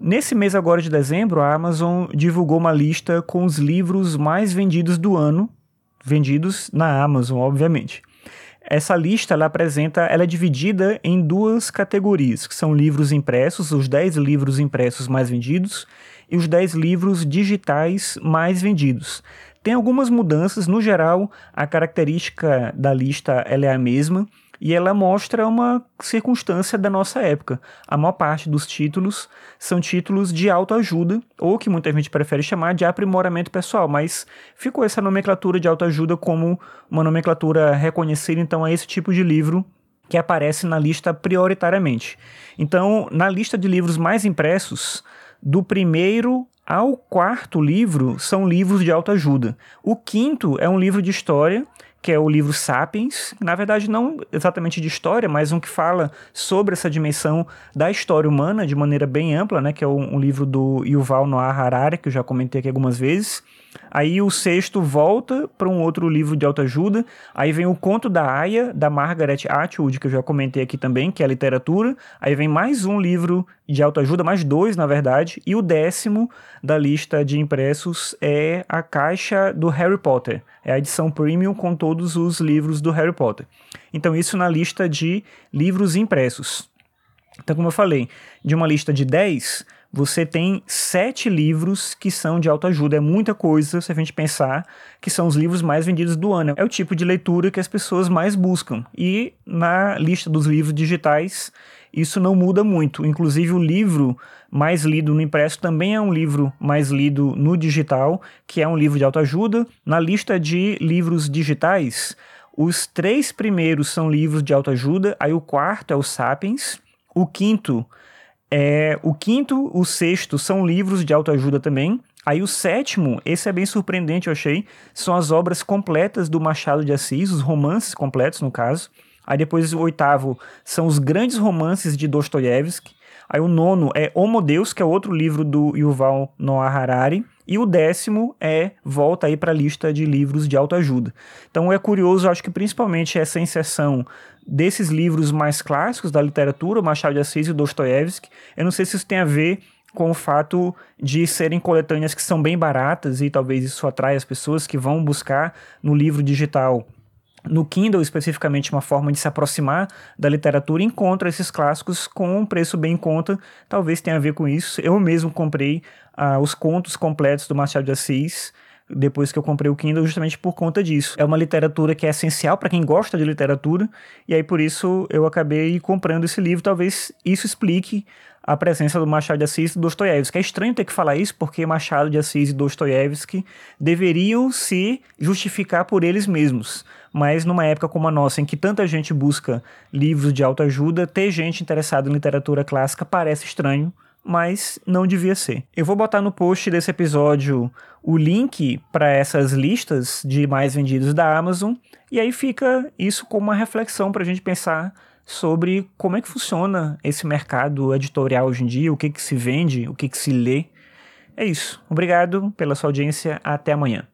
Nesse mês agora de dezembro, a Amazon divulgou uma lista com os livros mais vendidos do ano, vendidos na Amazon, obviamente. Essa lista ela apresenta, ela é dividida em duas categorias, que são livros impressos, os 10 livros impressos mais vendidos, e os 10 livros digitais mais vendidos. Tem algumas mudanças, no geral, a característica da lista ela é a mesma e ela mostra uma circunstância da nossa época. A maior parte dos títulos são títulos de autoajuda, ou que muita gente prefere chamar de aprimoramento pessoal, mas ficou essa nomenclatura de autoajuda como uma nomenclatura reconhecida então a esse tipo de livro que aparece na lista prioritariamente. Então, na lista de livros mais impressos, do primeiro ao quarto livro são livros de autoajuda. O quinto é um livro de história, que é o livro Sapiens, na verdade não exatamente de história, mas um que fala sobre essa dimensão da história humana de maneira bem ampla, né, que é um, um livro do Yuval Noah Harari, que eu já comentei aqui algumas vezes. Aí o sexto volta para um outro livro de autoajuda. Aí vem o Conto da Aya, da Margaret Atwood, que eu já comentei aqui também, que é literatura. Aí vem mais um livro de autoajuda, mais dois, na verdade. E o décimo da lista de impressos é a caixa do Harry Potter. É a edição premium com todos os livros do Harry Potter. Então, isso na lista de livros impressos. Então, como eu falei, de uma lista de 10, você tem sete livros que são de autoajuda. É muita coisa se a gente pensar que são os livros mais vendidos do ano. É o tipo de leitura que as pessoas mais buscam. E na lista dos livros digitais, isso não muda muito. Inclusive, o livro mais lido no impresso também é um livro mais lido no digital, que é um livro de autoajuda. Na lista de livros digitais, os três primeiros são livros de autoajuda, aí o quarto é o Sapiens, o quinto é, o quinto, o sexto são livros de autoajuda também. Aí o sétimo, esse é bem surpreendente, eu achei, são as obras completas do Machado de Assis, os romances completos, no caso. Aí depois o oitavo são os grandes romances de Dostoiévski. Aí o nono é Homo Deus, que é outro livro do Yuval Noah Harari. E o décimo é volta aí para a lista de livros de autoajuda. Então é curioso, acho que principalmente essa inserção desses livros mais clássicos da literatura, Machado de Assis e Dostoiévski. Eu não sei se isso tem a ver com o fato de serem coletâneas que são bem baratas e talvez isso atrai as pessoas que vão buscar no livro digital no Kindle, especificamente, uma forma de se aproximar da literatura, encontra esses clássicos com um preço bem em conta. Talvez tenha a ver com isso. Eu mesmo comprei uh, os contos completos do Machado de Assis depois que eu comprei o Kindle, justamente por conta disso. É uma literatura que é essencial para quem gosta de literatura, e aí por isso eu acabei comprando esse livro. Talvez isso explique a presença do Machado de Assis e Dostoiévski. É estranho ter que falar isso porque Machado de Assis e Dostoiévski deveriam se justificar por eles mesmos. Mas numa época como a nossa, em que tanta gente busca livros de autoajuda, ter gente interessada em literatura clássica parece estranho, mas não devia ser. Eu vou botar no post desse episódio o link para essas listas de mais vendidos da Amazon, e aí fica isso como uma reflexão para a gente pensar sobre como é que funciona esse mercado editorial hoje em dia, o que, que se vende, o que, que se lê. É isso. Obrigado pela sua audiência. Até amanhã.